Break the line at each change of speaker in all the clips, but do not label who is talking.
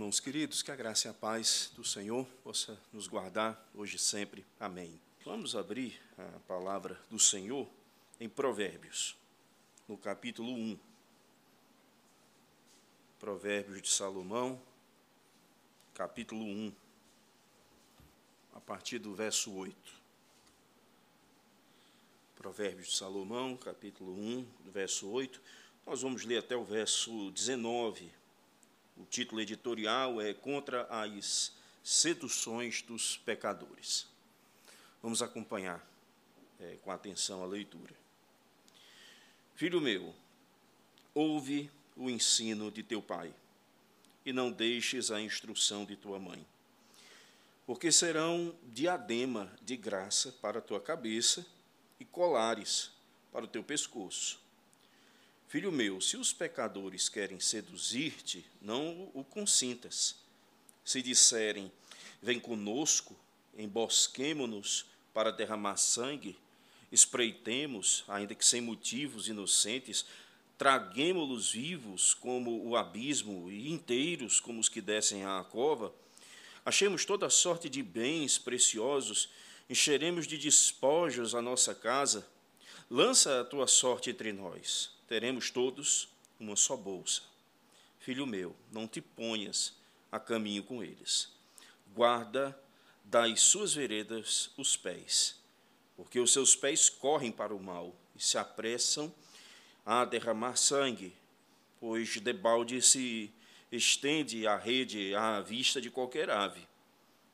irmãos queridos, que a graça e a paz do Senhor possa nos guardar hoje e sempre. Amém. Vamos abrir a palavra do Senhor em Provérbios, no capítulo 1. Provérbios de Salomão, capítulo 1, a partir do verso 8. Provérbios de Salomão, capítulo 1, verso 8. Nós vamos ler até o verso 19 o título editorial é Contra as Seduções dos Pecadores. Vamos acompanhar é, com atenção a leitura. Filho meu, ouve o ensino de teu pai, e não deixes a instrução de tua mãe, porque serão diadema de graça para a tua cabeça e colares para o teu pescoço Filho meu, se os pecadores querem seduzir-te, não o consintas. Se disserem, vem conosco, embosquemo-nos para derramar sangue, espreitemos, ainda que sem motivos inocentes, traguemo-los vivos como o abismo e inteiros como os que descem à cova, achemos toda sorte de bens preciosos, encheremos de despojos a nossa casa, lança a tua sorte entre nós teremos todos uma só bolsa. Filho meu, não te ponhas a caminho com eles. Guarda das suas veredas os pés, porque os seus pés correm para o mal e se apressam a derramar sangue, pois debalde se estende a rede à vista de qualquer ave.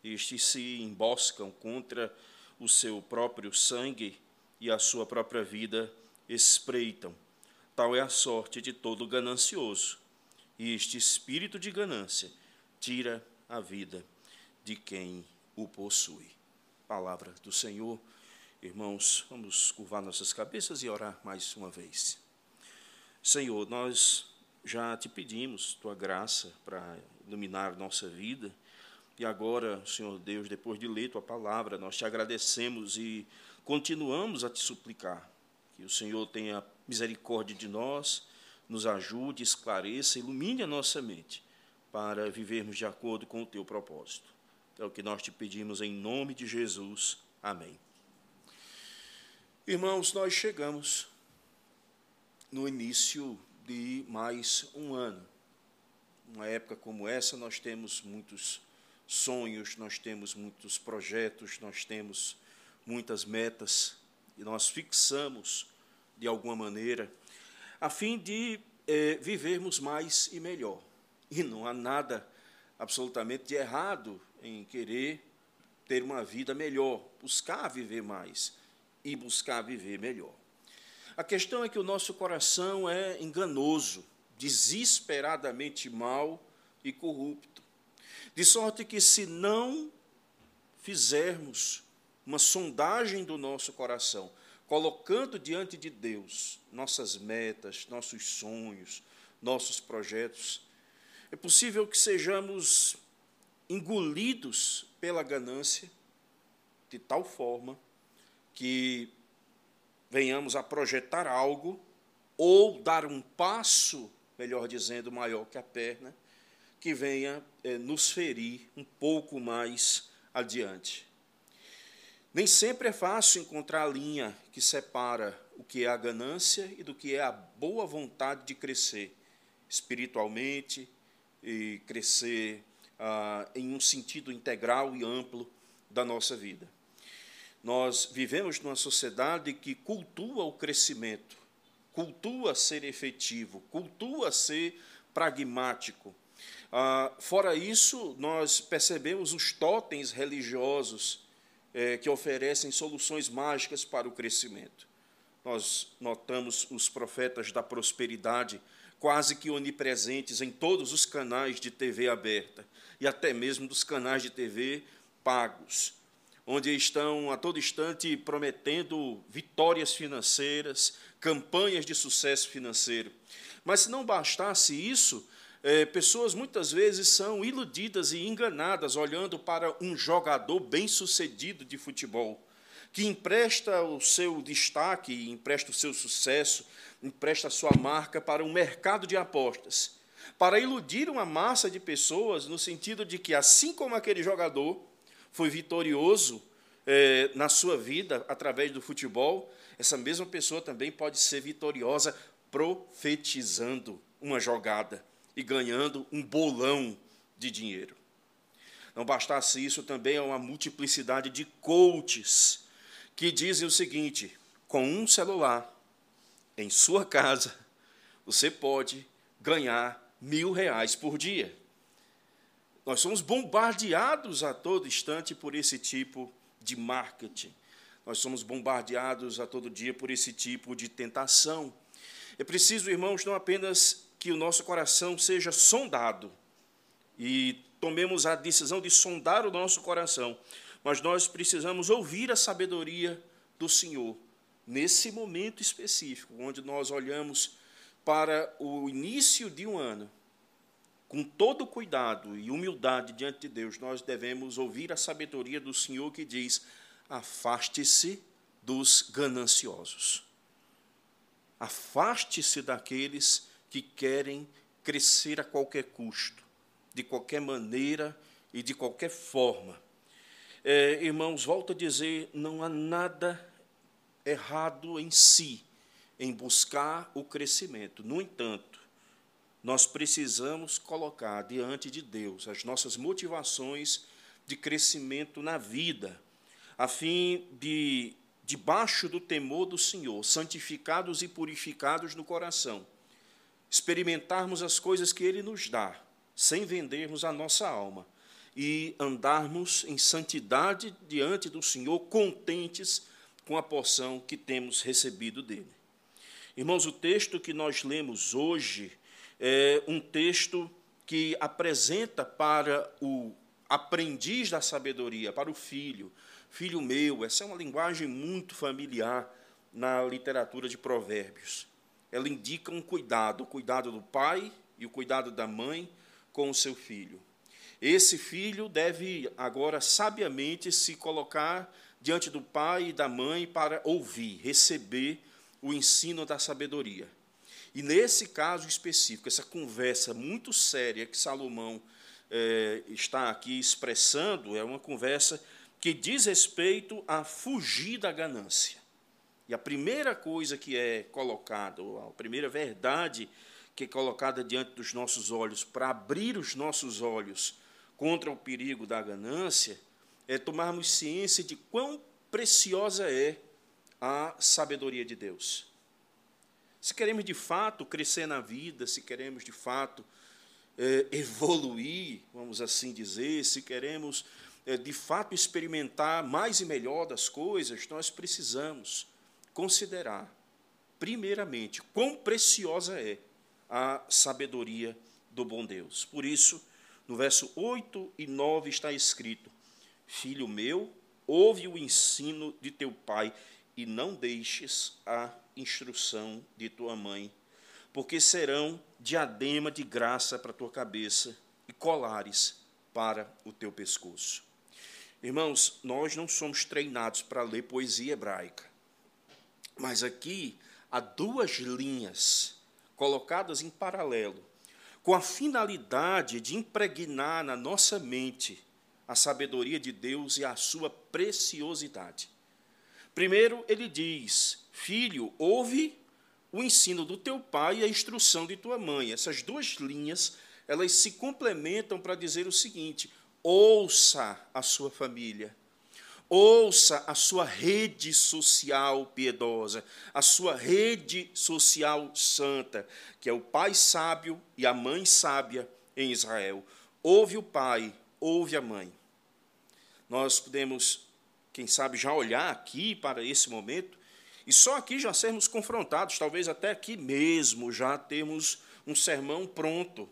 Estes se emboscam contra o seu próprio sangue e a sua própria vida espreitam Tal é a sorte de todo ganancioso, e este espírito de ganância tira a vida de quem o possui. Palavra do Senhor. Irmãos, vamos curvar nossas cabeças e orar mais uma vez. Senhor, nós já te pedimos tua graça para iluminar nossa vida. E agora, Senhor Deus, depois de ler tua palavra, nós te agradecemos e continuamos a te suplicar que o Senhor tenha misericórdia de nós, nos ajude, esclareça, ilumine a nossa mente para vivermos de acordo com o teu propósito. É o que nós te pedimos em nome de Jesus. Amém. Irmãos, nós chegamos no início de mais um ano. Uma época como essa, nós temos muitos sonhos, nós temos muitos projetos, nós temos muitas metas e nós fixamos de alguma maneira, a fim de é, vivermos mais e melhor. E não há nada absolutamente de errado em querer ter uma vida melhor, buscar viver mais e buscar viver melhor. A questão é que o nosso coração é enganoso, desesperadamente mau e corrupto. De sorte que, se não fizermos uma sondagem do nosso coração, colocando diante de Deus nossas metas, nossos sonhos, nossos projetos, é possível que sejamos engolidos pela ganância de tal forma que venhamos a projetar algo ou dar um passo, melhor dizendo, maior que a perna, que venha é, nos ferir um pouco mais adiante. Nem sempre é fácil encontrar a linha que separa o que é a ganância e do que é a boa vontade de crescer espiritualmente e crescer ah, em um sentido integral e amplo da nossa vida. Nós vivemos numa sociedade que cultua o crescimento, cultua ser efetivo, cultua ser pragmático. Ah, fora isso, nós percebemos os totens religiosos é, que oferecem soluções mágicas para o crescimento. Nós notamos os profetas da prosperidade quase que onipresentes em todos os canais de TV aberta e até mesmo dos canais de TV pagos, onde estão a todo instante prometendo vitórias financeiras, campanhas de sucesso financeiro. Mas se não bastasse isso, é, pessoas muitas vezes são iludidas e enganadas olhando para um jogador bem-sucedido de futebol, que empresta o seu destaque, empresta o seu sucesso, empresta a sua marca para um mercado de apostas. para iludir uma massa de pessoas, no sentido de que, assim como aquele jogador foi vitorioso é, na sua vida através do futebol, essa mesma pessoa também pode ser vitoriosa profetizando uma jogada e ganhando um bolão de dinheiro. Não bastasse isso, também há uma multiplicidade de coaches que dizem o seguinte: com um celular em sua casa, você pode ganhar mil reais por dia. Nós somos bombardeados a todo instante por esse tipo de marketing. Nós somos bombardeados a todo dia por esse tipo de tentação. É preciso, irmãos, não apenas que o nosso coração seja sondado e tomemos a decisão de sondar o nosso coração, mas nós precisamos ouvir a sabedoria do Senhor nesse momento específico, onde nós olhamos para o início de um ano, com todo cuidado e humildade diante de Deus, nós devemos ouvir a sabedoria do Senhor que diz: afaste-se dos gananciosos. Afaste-se daqueles que querem crescer a qualquer custo, de qualquer maneira e de qualquer forma. É, irmãos, volto a dizer: não há nada errado em si em buscar o crescimento. No entanto, nós precisamos colocar diante de Deus as nossas motivações de crescimento na vida, a fim de, debaixo do temor do Senhor, santificados e purificados no coração, experimentarmos as coisas que Ele nos dá, sem vendermos a nossa alma, e andarmos em santidade diante do Senhor, contentes com a porção que temos recebido dele. Irmãos, o texto que nós lemos hoje é um texto que apresenta para o aprendiz da sabedoria, para o filho, filho meu, essa é uma linguagem muito familiar na literatura de Provérbios. Ela indica um cuidado, o cuidado do pai e o cuidado da mãe com o seu filho. Esse filho deve agora sabiamente se colocar diante do pai e da mãe para ouvir, receber o ensino da sabedoria. E nesse caso específico, essa conversa muito séria que Salomão é, está aqui expressando é uma conversa que diz respeito a fugir da ganância. E a primeira coisa que é colocada, a primeira verdade que é colocada diante dos nossos olhos para abrir os nossos olhos contra o perigo da ganância, é tomarmos ciência de quão preciosa é a sabedoria de Deus. Se queremos de fato crescer na vida, se queremos de fato é, evoluir, vamos assim dizer, se queremos é, de fato experimentar mais e melhor das coisas, nós precisamos considerar, primeiramente, quão preciosa é a sabedoria do bom Deus. Por isso, no verso 8 e 9 está escrito: Filho meu, ouve o ensino de teu pai e não deixes a instrução de tua mãe, porque serão diadema de graça para tua cabeça e colares para o teu pescoço. Irmãos, nós não somos treinados para ler poesia hebraica, mas aqui há duas linhas colocadas em paralelo, com a finalidade de impregnar na nossa mente a sabedoria de Deus e a sua preciosidade. Primeiro, ele diz: Filho, ouve o ensino do teu pai e a instrução de tua mãe. Essas duas linhas, elas se complementam para dizer o seguinte: ouça a sua família. Ouça a sua rede social piedosa, a sua rede social santa, que é o pai sábio e a mãe sábia em Israel. Ouve o pai, ouve a mãe. Nós podemos quem sabe, já olhar aqui para esse momento e só aqui já sermos confrontados, talvez até aqui mesmo já temos um sermão pronto.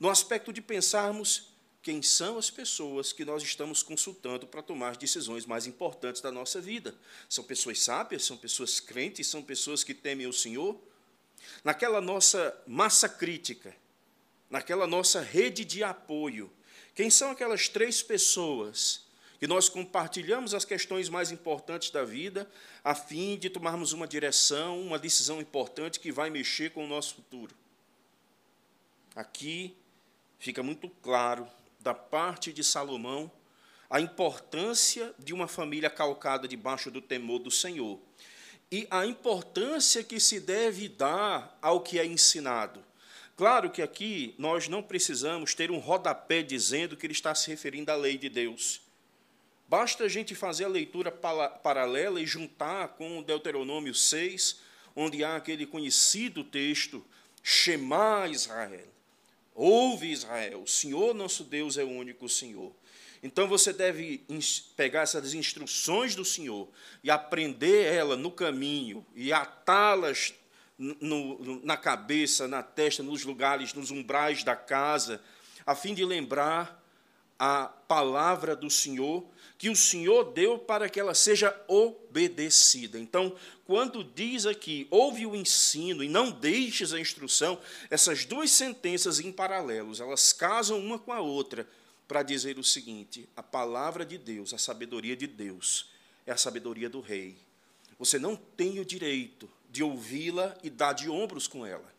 No aspecto de pensarmos quem são as pessoas que nós estamos consultando para tomar as decisões mais importantes da nossa vida. São pessoas sábias, são pessoas crentes, são pessoas que temem o Senhor? Naquela nossa massa crítica, naquela nossa rede de apoio, quem são aquelas três pessoas que nós compartilhamos as questões mais importantes da vida, a fim de tomarmos uma direção, uma decisão importante que vai mexer com o nosso futuro. Aqui fica muito claro, da parte de Salomão, a importância de uma família calcada debaixo do temor do Senhor e a importância que se deve dar ao que é ensinado. Claro que aqui nós não precisamos ter um rodapé dizendo que ele está se referindo à lei de Deus. Basta a gente fazer a leitura paralela e juntar com Deuteronômio 6, onde há aquele conhecido texto, Shema Israel. Ouve Israel, o Senhor nosso Deus é o único Senhor. Então você deve pegar essas instruções do Senhor e aprender ela no caminho e atá-las na cabeça, na testa, nos lugares, nos umbrais da casa, a fim de lembrar a palavra do Senhor que o Senhor deu para que ela seja obedecida. Então, quando diz aqui, ouve o ensino e não deixes a instrução, essas duas sentenças em paralelos, elas casam uma com a outra para dizer o seguinte: a palavra de Deus, a sabedoria de Deus, é a sabedoria do rei. Você não tem o direito de ouvi-la e dar de ombros com ela.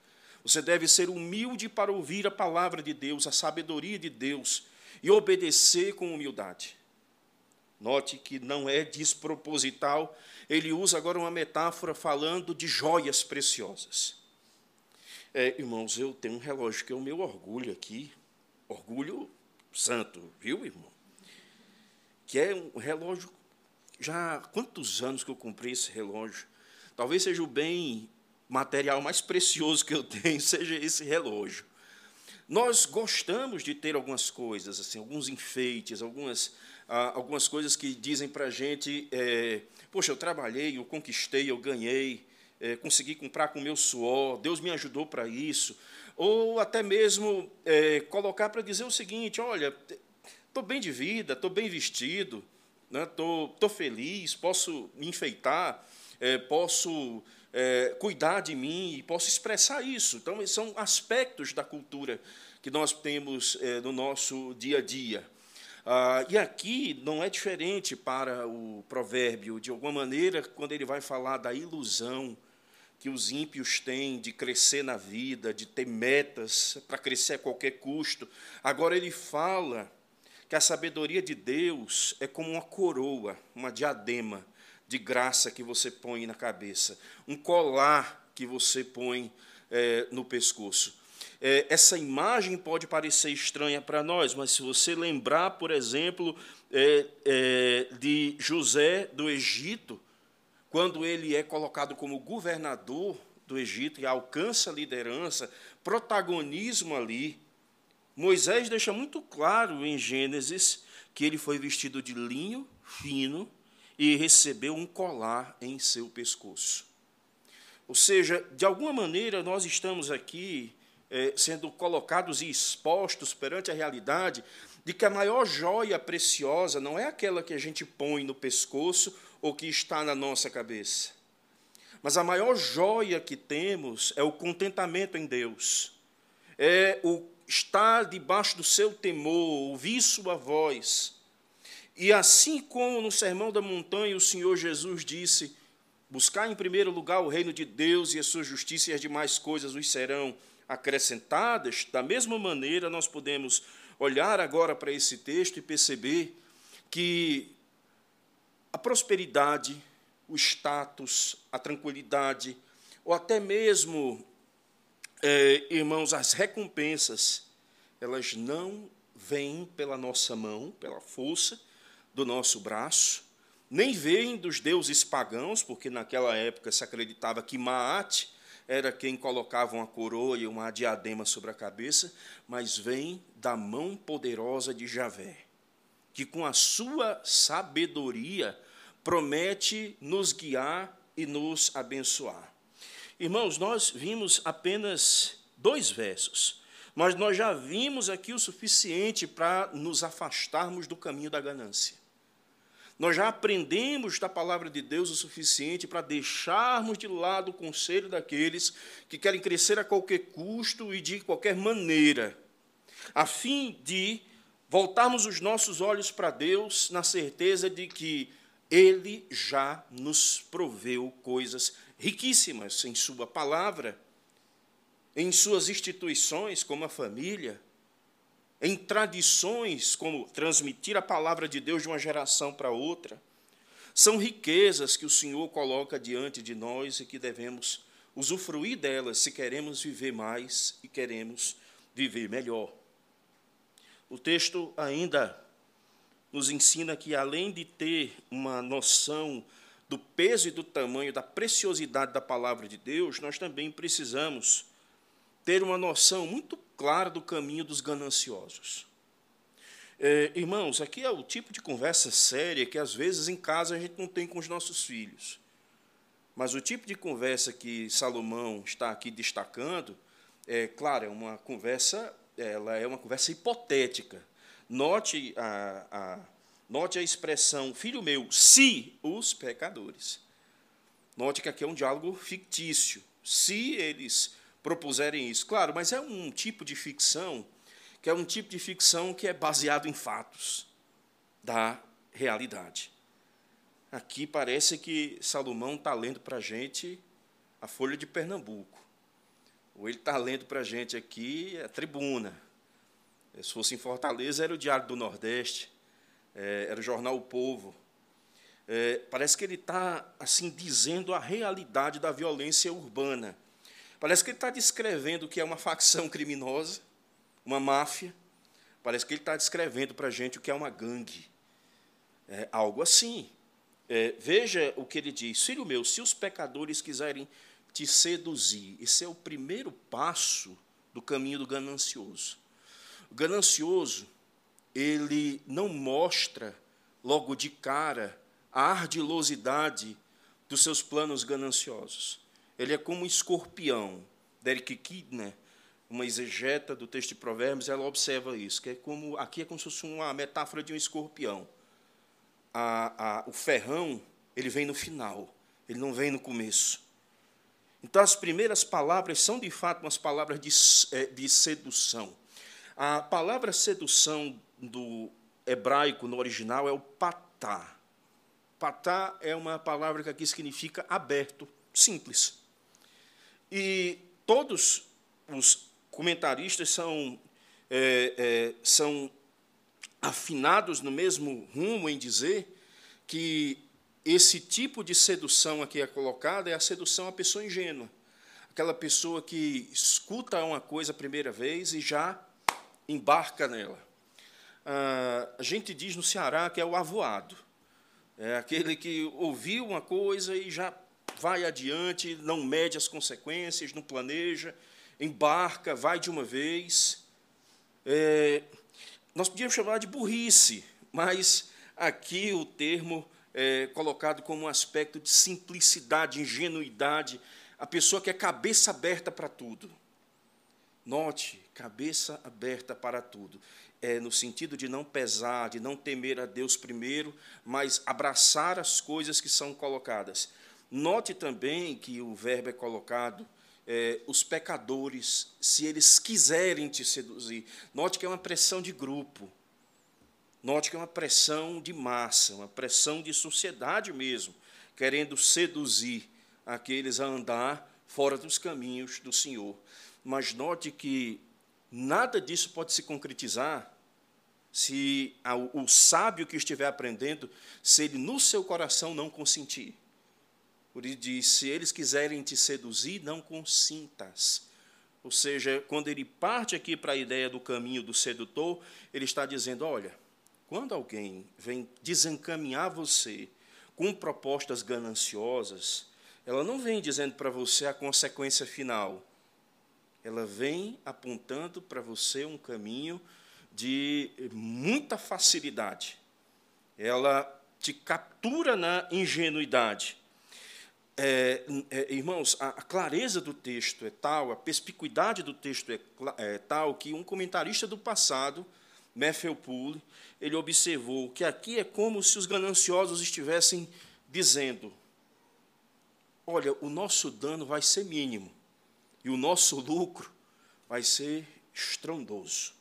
Você deve ser humilde para ouvir a palavra de Deus, a sabedoria de Deus e obedecer com humildade. Note que não é desproposital, ele usa agora uma metáfora falando de joias preciosas. É, irmãos, eu tenho um relógio que é o meu orgulho aqui, orgulho santo, viu, irmão? Que é um relógio. Já há quantos anos que eu comprei esse relógio? Talvez seja o bem material mais precioso que eu tenho, seja esse relógio. Nós gostamos de ter algumas coisas, assim, alguns enfeites, algumas, ah, algumas coisas que dizem para a gente: é, poxa, eu trabalhei, eu conquistei, eu ganhei, é, consegui comprar com meu suor, Deus me ajudou para isso ou até mesmo é, colocar para dizer o seguinte: olha, estou bem de vida, estou bem vestido, estou né, feliz, posso me enfeitar, é, posso é, cuidar de mim e posso expressar isso. Então, são aspectos da cultura que nós temos é, no nosso dia a dia. Ah, e aqui não é diferente para o provérbio, de alguma maneira, quando ele vai falar da ilusão que os ímpios têm de crescer na vida, de ter metas para crescer a qualquer custo. Agora ele fala que a sabedoria de Deus é como uma coroa, uma diadema de graça que você põe na cabeça, um colar que você põe é, no pescoço. É, essa imagem pode parecer estranha para nós, mas se você lembrar, por exemplo, é, é de José do Egito, quando ele é colocado como governador do Egito e alcança liderança, protagonismo ali, Moisés deixa muito claro em Gênesis que ele foi vestido de linho fino e recebeu um colar em seu pescoço. Ou seja, de alguma maneira nós estamos aqui sendo colocados e expostos perante a realidade de que a maior joia preciosa não é aquela que a gente põe no pescoço o que está na nossa cabeça. Mas a maior joia que temos é o contentamento em Deus, é o estar debaixo do seu temor, ouvir sua voz. E assim como no Sermão da Montanha o Senhor Jesus disse: buscar em primeiro lugar o reino de Deus e a sua justiça, e as demais coisas os serão acrescentadas, da mesma maneira nós podemos olhar agora para esse texto e perceber que a prosperidade, o status, a tranquilidade, ou até mesmo, é, irmãos, as recompensas, elas não vêm pela nossa mão, pela força do nosso braço, nem vêm dos deuses pagãos, porque naquela época se acreditava que Maat era quem colocava uma coroa e uma diadema sobre a cabeça, mas vem da mão poderosa de Javé, que com a sua sabedoria promete nos guiar e nos abençoar. Irmãos, nós vimos apenas dois versos, mas nós já vimos aqui o suficiente para nos afastarmos do caminho da ganância. Nós já aprendemos da palavra de Deus o suficiente para deixarmos de lado o conselho daqueles que querem crescer a qualquer custo e de qualquer maneira, a fim de voltarmos os nossos olhos para Deus na certeza de que ele já nos proveu coisas riquíssimas em Sua palavra. em suas instituições, como a família, em tradições, como transmitir a palavra de Deus de uma geração para outra. São riquezas que o Senhor coloca diante de nós e que devemos usufruir delas se queremos viver mais e queremos viver melhor. O texto ainda nos ensina que, além de ter uma noção do peso e do tamanho, da preciosidade da palavra de Deus, nós também precisamos ter uma noção muito clara do caminho dos gananciosos. É, irmãos, aqui é o tipo de conversa séria que às vezes em casa a gente não tem com os nossos filhos. Mas o tipo de conversa que Salomão está aqui destacando, é claro, é uma conversa, ela é uma conversa hipotética. Note a, a, note a expressão, filho meu, se os pecadores. Note que aqui é um diálogo fictício. Se eles propuserem isso. Claro, mas é um tipo de ficção que é um tipo de ficção que é baseado em fatos da realidade. Aqui parece que Salomão está lendo para a gente a Folha de Pernambuco. Ou ele está lendo para a gente aqui a tribuna. Se fosse em Fortaleza, era o Diário do Nordeste, é, era o jornal O Povo. É, parece que ele está assim dizendo a realidade da violência urbana. Parece que ele está descrevendo o que é uma facção criminosa, uma máfia. Parece que ele está descrevendo para a gente o que é uma gangue. É algo assim. É, veja o que ele diz: Filho meu, se os pecadores quiserem te seduzir, esse é o primeiro passo do caminho do ganancioso. O ganancioso, ele não mostra logo de cara a ardilosidade dos seus planos gananciosos. Ele é como um escorpião. Derek Kidner uma exegeta do texto de Provérbios, ela observa isso, que é como aqui é como se fosse uma metáfora de um escorpião. A, a, o ferrão ele vem no final, ele não vem no começo. Então as primeiras palavras são de fato umas palavras de, é, de sedução. A palavra sedução do hebraico no original é o patá. Patá é uma palavra que aqui significa aberto, simples. E todos os comentaristas são, é, é, são afinados no mesmo rumo em dizer que esse tipo de sedução aqui é colocada é a sedução à pessoa ingênua. Aquela pessoa que escuta uma coisa a primeira vez e já embarca nela. Ah, a gente diz no Ceará que é o avoado. É aquele que ouviu uma coisa e já vai adiante, não mede as consequências, não planeja, embarca, vai de uma vez. É, nós podíamos chamar de burrice, mas aqui o termo é colocado como um aspecto de simplicidade, ingenuidade, a pessoa que é cabeça aberta para tudo. Note, cabeça aberta para tudo. É no sentido de não pesar, de não temer a Deus primeiro, mas abraçar as coisas que são colocadas. Note também que o verbo é colocado é, os pecadores, se eles quiserem te seduzir. Note que é uma pressão de grupo. Note que é uma pressão de massa, uma pressão de sociedade mesmo, querendo seduzir aqueles a andar fora dos caminhos do Senhor. Mas note que nada disso pode se concretizar se o sábio que estiver aprendendo, se ele no seu coração não consentir. Por isso diz: se eles quiserem te seduzir, não consintas. Ou seja, quando ele parte aqui para a ideia do caminho do sedutor, ele está dizendo: olha, quando alguém vem desencaminhar você com propostas gananciosas, ela não vem dizendo para você a consequência final. Ela vem apontando para você um caminho de muita facilidade. Ela te captura na ingenuidade é, é, irmãos, a, a, clareza do texto é tal, a perspicuidade do texto é, é tal, que um comentarista do passado, Matthew Poole, ele observou que aqui é como se os gananciosos estivessem dizendo: olha, o nosso dano vai ser mínimo e o nosso lucro vai ser estrondoso.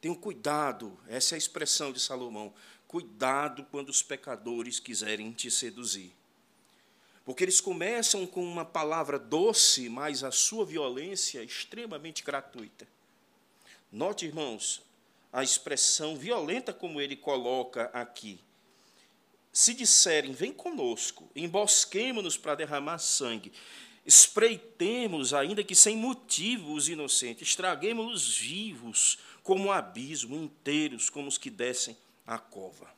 Tenham cuidado, essa é a expressão de Salomão. Cuidado quando os pecadores quiserem te seduzir. Porque eles começam com uma palavra doce, mas a sua violência é extremamente gratuita. Note, irmãos, a expressão violenta como ele coloca aqui. Se disserem, vem conosco, embosquemo-nos para derramar sangue, espreitemos, ainda que sem motivo, os inocentes, estraguemos-los vivos, como um abismo, inteiros, como os que descem à cova.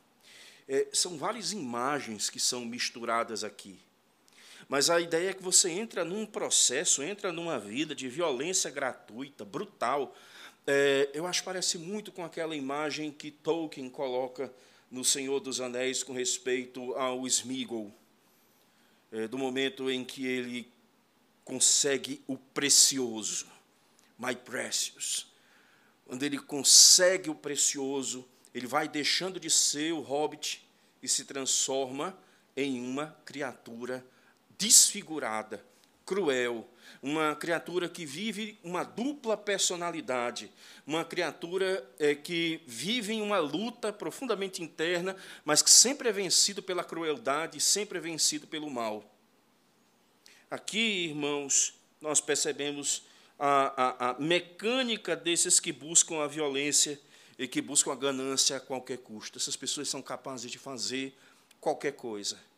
É, são várias imagens que são misturadas aqui. Mas a ideia é que você entra num processo, entra numa vida de violência gratuita, brutal, é, eu acho que parece muito com aquela imagem que Tolkien coloca no Senhor dos Anéis com respeito ao Smeagol, é, do momento em que ele consegue o precioso, my precious. Quando ele consegue o precioso, ele vai deixando de ser o hobbit e se transforma em uma criatura desfigurada, cruel, uma criatura que vive uma dupla personalidade, uma criatura é, que vive em uma luta profundamente interna, mas que sempre é vencido pela crueldade, sempre é vencido pelo mal. Aqui, irmãos, nós percebemos a, a, a mecânica desses que buscam a violência e que buscam a ganância a qualquer custo. Essas pessoas são capazes de fazer qualquer coisa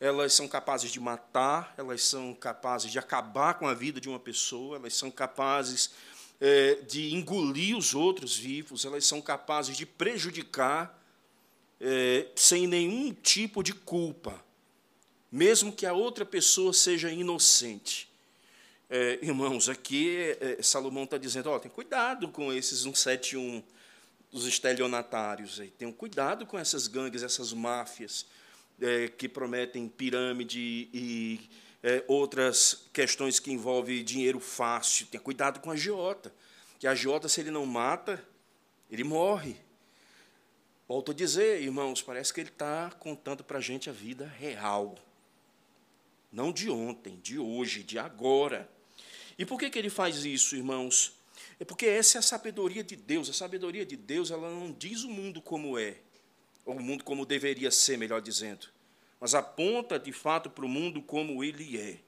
elas são capazes de matar, elas são capazes de acabar com a vida de uma pessoa, elas são capazes é, de engolir os outros vivos, elas são capazes de prejudicar é, sem nenhum tipo de culpa, mesmo que a outra pessoa seja inocente. É, irmãos, aqui é, Salomão está dizendo: ó, tem cuidado com esses 171 dos estelionatários, aí. tenham cuidado com essas gangues, essas máfias é, que prometem pirâmide e é, outras questões que envolvem dinheiro fácil. Tenha cuidado com a agiota, que a agiota, se ele não mata, ele morre. Volto a dizer, irmãos, parece que ele está contando para a gente a vida real. Não de ontem, de hoje, de agora. E por que, que ele faz isso, irmãos? É porque essa é a sabedoria de Deus. A sabedoria de Deus ela não diz o mundo como é ou o mundo como deveria ser, melhor dizendo, mas aponta de fato para o mundo como ele é.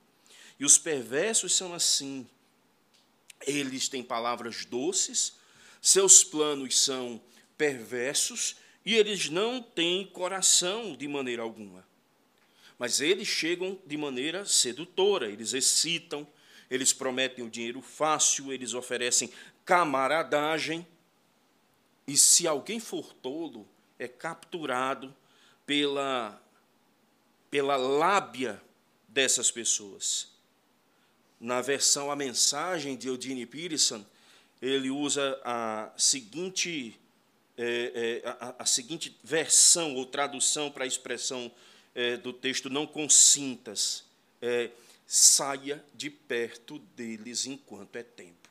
E os perversos são assim. Eles têm palavras doces, seus planos são perversos e eles não têm coração de maneira alguma. Mas eles chegam de maneira sedutora, eles excitam, eles prometem o dinheiro fácil, eles oferecem camaradagem. E se alguém for tolo, é capturado pela, pela lábia dessas pessoas. Na versão A Mensagem de Eugene Peterson, ele usa a seguinte, é, é, a, a, seguinte versão ou tradução para a expressão é, do texto: não consintas, é, saia de perto deles enquanto é tempo.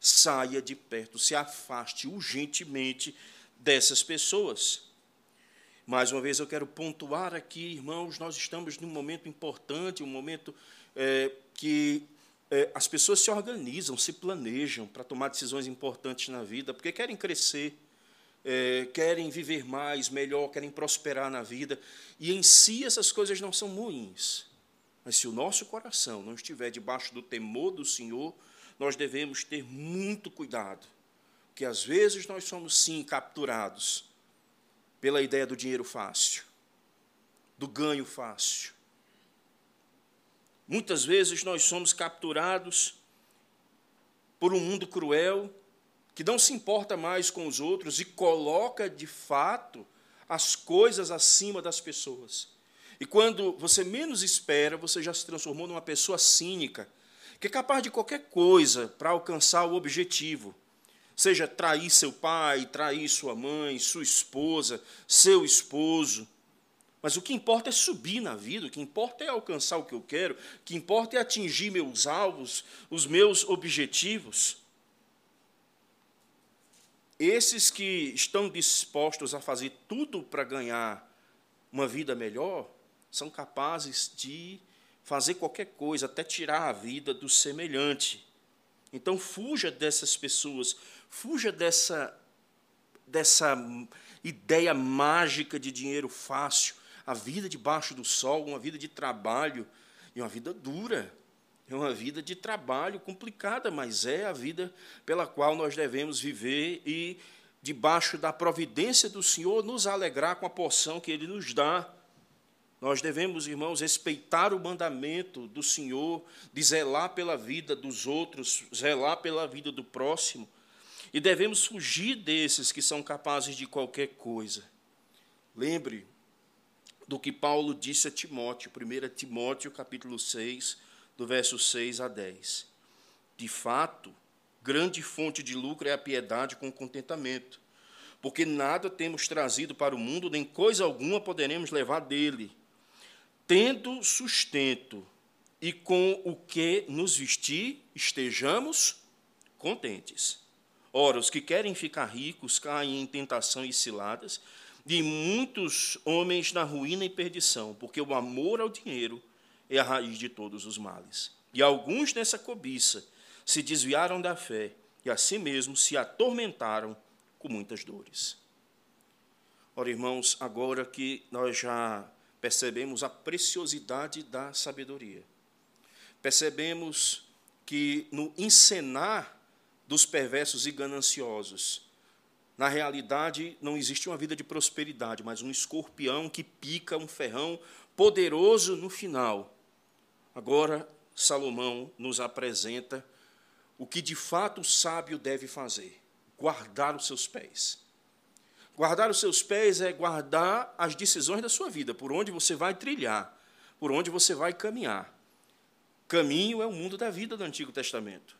Saia de perto, se afaste urgentemente dessas pessoas. Mais uma vez eu quero pontuar aqui, irmãos, nós estamos num momento importante, um momento é, que é, as pessoas se organizam, se planejam para tomar decisões importantes na vida, porque querem crescer, é, querem viver mais, melhor, querem prosperar na vida. E em si essas coisas não são ruins. Mas se o nosso coração não estiver debaixo do temor do Senhor, nós devemos ter muito cuidado que às vezes nós somos sim capturados pela ideia do dinheiro fácil, do ganho fácil. Muitas vezes nós somos capturados por um mundo cruel que não se importa mais com os outros e coloca de fato as coisas acima das pessoas. E quando você menos espera, você já se transformou numa pessoa cínica, que é capaz de qualquer coisa para alcançar o objetivo seja trair seu pai, trair sua mãe, sua esposa, seu esposo. Mas o que importa é subir na vida, o que importa é alcançar o que eu quero, o que importa é atingir meus alvos, os meus objetivos. Esses que estão dispostos a fazer tudo para ganhar uma vida melhor, são capazes de fazer qualquer coisa, até tirar a vida do semelhante. Então, fuja dessas pessoas, Fuja dessa, dessa ideia mágica de dinheiro fácil. a vida debaixo do sol, uma vida de trabalho e uma vida dura. É uma vida de trabalho complicada, mas é a vida pela qual nós devemos viver e, debaixo da providência do Senhor, nos alegrar com a porção que Ele nos dá. Nós devemos, irmãos, respeitar o mandamento do Senhor, de zelar pela vida dos outros, zelar pela vida do próximo. E devemos fugir desses que são capazes de qualquer coisa. Lembre do que Paulo disse a Timóteo, 1 Timóteo, capítulo 6, do verso 6 a 10. De fato, grande fonte de lucro é a piedade com contentamento, porque nada temos trazido para o mundo, nem coisa alguma poderemos levar dele. Tendo sustento e com o que nos vestir, estejamos contentes. Ora, os que querem ficar ricos caem em tentação e ciladas, de muitos homens na ruína e perdição, porque o amor ao dinheiro é a raiz de todos os males. E alguns nessa cobiça se desviaram da fé e a si mesmos se atormentaram com muitas dores. Ora, irmãos, agora que nós já percebemos a preciosidade da sabedoria, percebemos que no encenar dos perversos e gananciosos, na realidade não existe uma vida de prosperidade, mas um escorpião que pica um ferrão poderoso no final Agora, Salomão nos apresenta o que de fato o sábio deve fazer: guardar os seus pés. Guardar os seus pés é guardar as decisões da sua vida, por onde você vai trilhar, por onde você vai caminhar. Caminho é o mundo da vida do Antigo Testamento.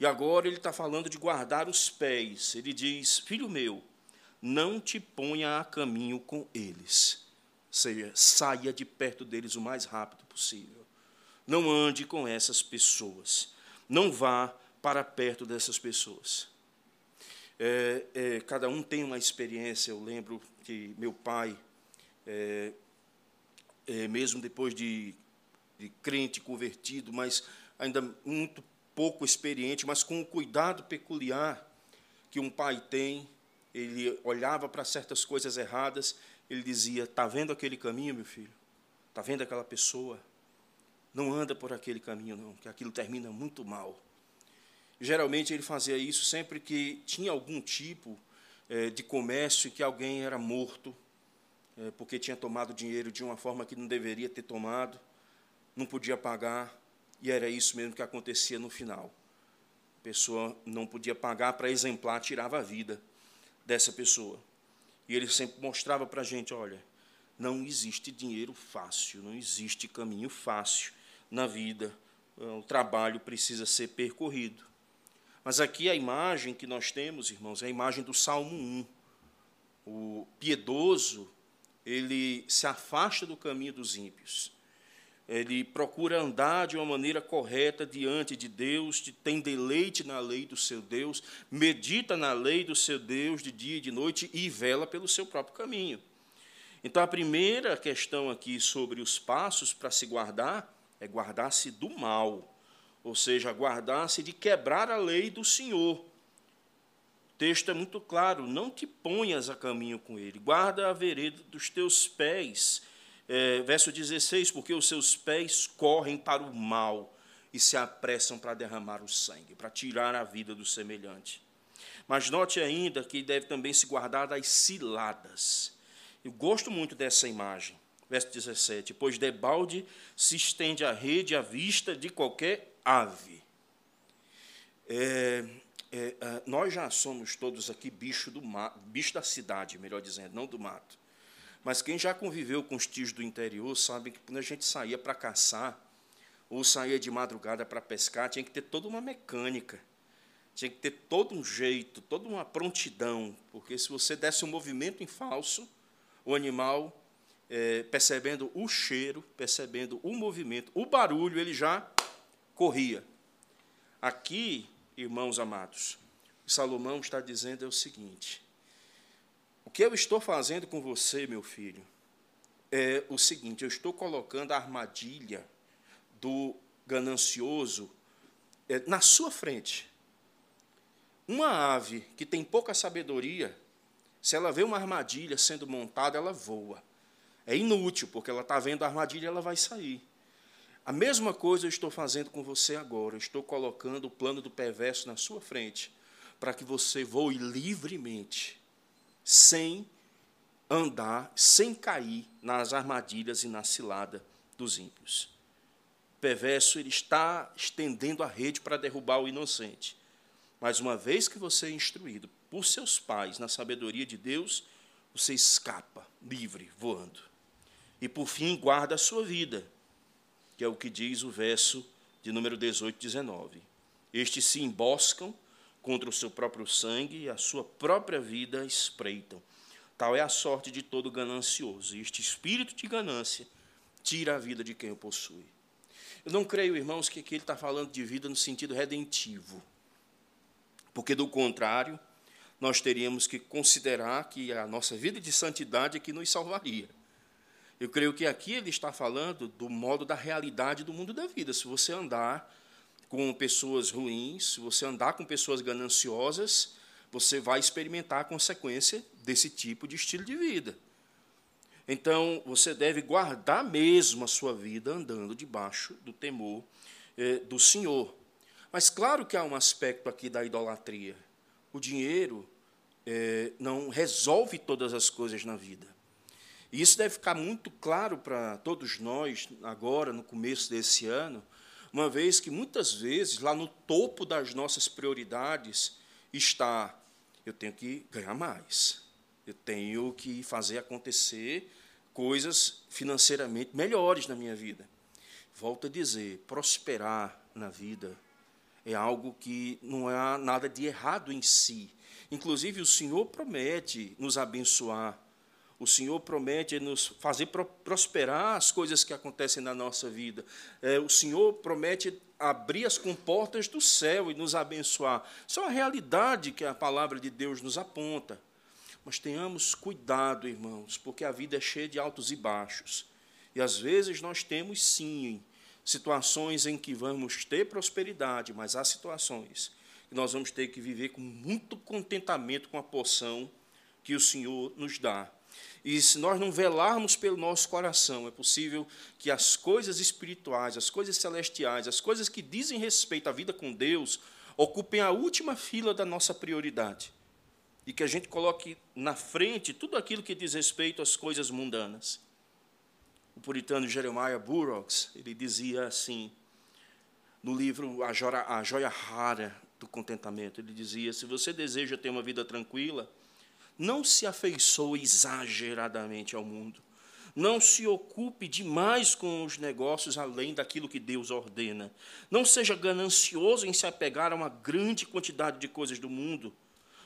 E agora ele está falando de guardar os pés. Ele diz: Filho meu, não te ponha a caminho com eles. Ou seja, saia de perto deles o mais rápido possível. Não ande com essas pessoas. Não vá para perto dessas pessoas. É, é, cada um tem uma experiência. Eu lembro que meu pai, é, é, mesmo depois de, de crente convertido, mas ainda muito pouco experiente, mas com um cuidado peculiar que um pai tem, ele olhava para certas coisas erradas, ele dizia: Está vendo aquele caminho, meu filho? Está vendo aquela pessoa? Não anda por aquele caminho, não, que aquilo termina muito mal. Geralmente ele fazia isso sempre que tinha algum tipo é, de comércio que alguém era morto, é, porque tinha tomado dinheiro de uma forma que não deveria ter tomado, não podia pagar, e era isso mesmo que acontecia no final. A pessoa não podia pagar para exemplar, tirava a vida dessa pessoa. E ele sempre mostrava para a gente: olha, não existe dinheiro fácil, não existe caminho fácil na vida. O trabalho precisa ser percorrido. Mas aqui a imagem que nós temos, irmãos, é a imagem do Salmo 1. O piedoso, ele se afasta do caminho dos ímpios. Ele procura andar de uma maneira correta diante de Deus, tem deleite na lei do seu Deus, medita na lei do seu Deus de dia e de noite e vela pelo seu próprio caminho. Então, a primeira questão aqui sobre os passos para se guardar é guardar-se do mal, ou seja, guardar-se de quebrar a lei do Senhor. O texto é muito claro: não te ponhas a caminho com ele, guarda a vereda dos teus pés. É, verso 16: porque os seus pés correm para o mal e se apressam para derramar o sangue, para tirar a vida do semelhante. Mas note ainda que deve também se guardar das ciladas. Eu gosto muito dessa imagem. Verso 17: Pois debalde se estende a rede à vista de qualquer ave. É, é, é, nós já somos todos aqui bicho, do bicho da cidade, melhor dizendo, não do mato. Mas quem já conviveu com os tios do interior sabe que quando a gente saía para caçar, ou saía de madrugada para pescar, tinha que ter toda uma mecânica, tinha que ter todo um jeito, toda uma prontidão, porque se você desse um movimento em falso, o animal é, percebendo o cheiro, percebendo o movimento, o barulho, ele já corria. Aqui, irmãos amados, Salomão está dizendo é o seguinte: o que eu estou fazendo com você, meu filho, é o seguinte: eu estou colocando a armadilha do ganancioso é, na sua frente. Uma ave que tem pouca sabedoria, se ela vê uma armadilha sendo montada, ela voa é inútil, porque ela está vendo a armadilha, ela vai sair. A mesma coisa eu estou fazendo com você agora. Eu estou colocando o plano do perverso na sua frente, para que você voe livremente, sem andar, sem cair nas armadilhas e na cilada dos ímpios. O perverso ele está estendendo a rede para derrubar o inocente. Mas uma vez que você é instruído por seus pais na sabedoria de Deus, você escapa livre, voando. E por fim, guarda a sua vida que é o que diz o verso de número 18, 19. Estes se emboscam contra o seu próprio sangue e a sua própria vida espreitam. Tal é a sorte de todo ganancioso. E este espírito de ganância tira a vida de quem o possui. Eu não creio, irmãos, que aqui ele está falando de vida no sentido redentivo. Porque, do contrário, nós teríamos que considerar que a nossa vida de santidade é que nos salvaria. Eu creio que aqui ele está falando do modo da realidade do mundo da vida. Se você andar com pessoas ruins, se você andar com pessoas gananciosas, você vai experimentar a consequência desse tipo de estilo de vida. Então, você deve guardar mesmo a sua vida andando debaixo do temor eh, do Senhor. Mas, claro que há um aspecto aqui da idolatria. O dinheiro eh, não resolve todas as coisas na vida. E isso deve ficar muito claro para todos nós, agora, no começo desse ano, uma vez que muitas vezes, lá no topo das nossas prioridades, está: eu tenho que ganhar mais, eu tenho que fazer acontecer coisas financeiramente melhores na minha vida. Volto a dizer: prosperar na vida é algo que não há nada de errado em si. Inclusive, o Senhor promete nos abençoar o Senhor promete nos fazer prosperar as coisas que acontecem na nossa vida. É, o Senhor promete abrir as comportas do céu e nos abençoar. Isso é uma realidade que a palavra de Deus nos aponta. Mas tenhamos cuidado, irmãos, porque a vida é cheia de altos e baixos. E às vezes nós temos, sim, situações em que vamos ter prosperidade, mas há situações que nós vamos ter que viver com muito contentamento com a porção que o Senhor nos dá. E se nós não velarmos pelo nosso coração, é possível que as coisas espirituais, as coisas celestiais, as coisas que dizem respeito à vida com Deus, ocupem a última fila da nossa prioridade. E que a gente coloque na frente tudo aquilo que diz respeito às coisas mundanas. O puritano Jeremiah Burroughs, ele dizia assim, no livro A Joia, Rara do Contentamento, ele dizia: se você deseja ter uma vida tranquila, não se afeiçoe exageradamente ao mundo. Não se ocupe demais com os negócios além daquilo que Deus ordena. Não seja ganancioso em se apegar a uma grande quantidade de coisas do mundo,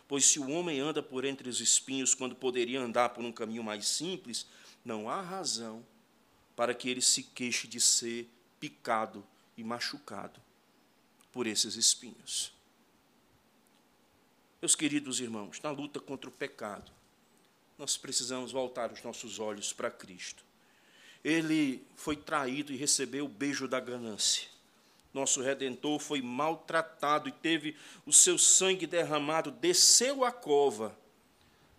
pois se o homem anda por entre os espinhos quando poderia andar por um caminho mais simples, não há razão para que ele se queixe de ser picado e machucado por esses espinhos. Meus queridos irmãos, na luta contra o pecado, nós precisamos voltar os nossos olhos para Cristo. Ele foi traído e recebeu o beijo da ganância. Nosso redentor foi maltratado e teve o seu sangue derramado, desceu a cova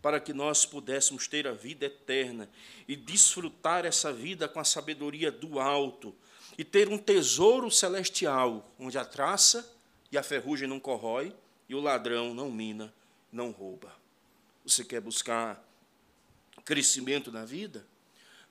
para que nós pudéssemos ter a vida eterna e desfrutar essa vida com a sabedoria do alto e ter um tesouro celestial, onde a traça e a ferrugem não corrói e o ladrão não mina, não rouba. Você quer buscar crescimento na vida?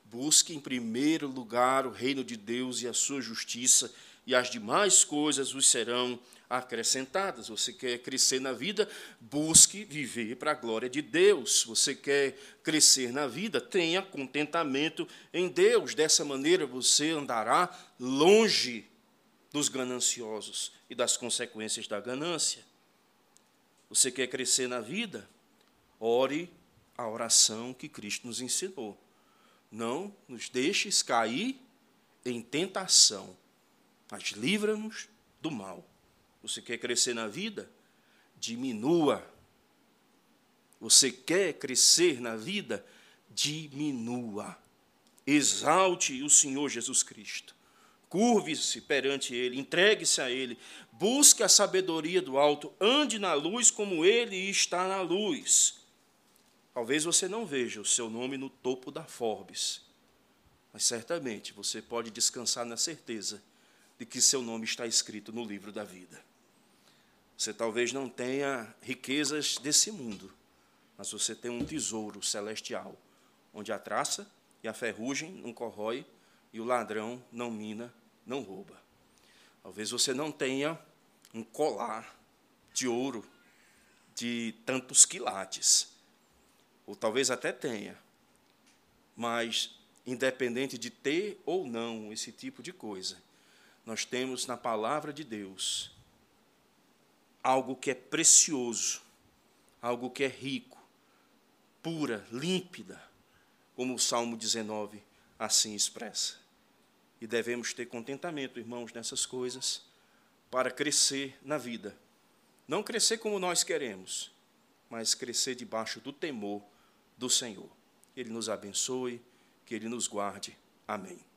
Busque em primeiro lugar o reino de Deus e a sua justiça, e as demais coisas vos serão acrescentadas. Você quer crescer na vida? Busque viver para a glória de Deus. Você quer crescer na vida? Tenha contentamento em Deus. Dessa maneira você andará longe dos gananciosos e das consequências da ganância. Você quer crescer na vida? Ore a oração que Cristo nos ensinou. Não nos deixes cair em tentação, mas livra-nos do mal. Você quer crescer na vida? Diminua. Você quer crescer na vida? Diminua. Exalte o Senhor Jesus Cristo. Curve-se perante Ele, entregue-se a Ele, busque a sabedoria do alto, ande na luz como Ele está na luz. Talvez você não veja o seu nome no topo da Forbes, Mas certamente você pode descansar na certeza de que seu nome está escrito no livro da vida. Você talvez não tenha riquezas desse mundo, mas você tem um tesouro celestial, onde a traça e a ferrugem não corrói e o ladrão não mina, não rouba. Talvez você não tenha um colar de ouro de tantos quilates, ou talvez até tenha, mas independente de ter ou não esse tipo de coisa, nós temos na palavra de Deus algo que é precioso, algo que é rico, pura, límpida, como o Salmo 19 assim expressa. E devemos ter contentamento, irmãos, nessas coisas, para crescer na vida. Não crescer como nós queremos, mas crescer debaixo do temor do Senhor. Ele nos abençoe, que Ele nos guarde. Amém.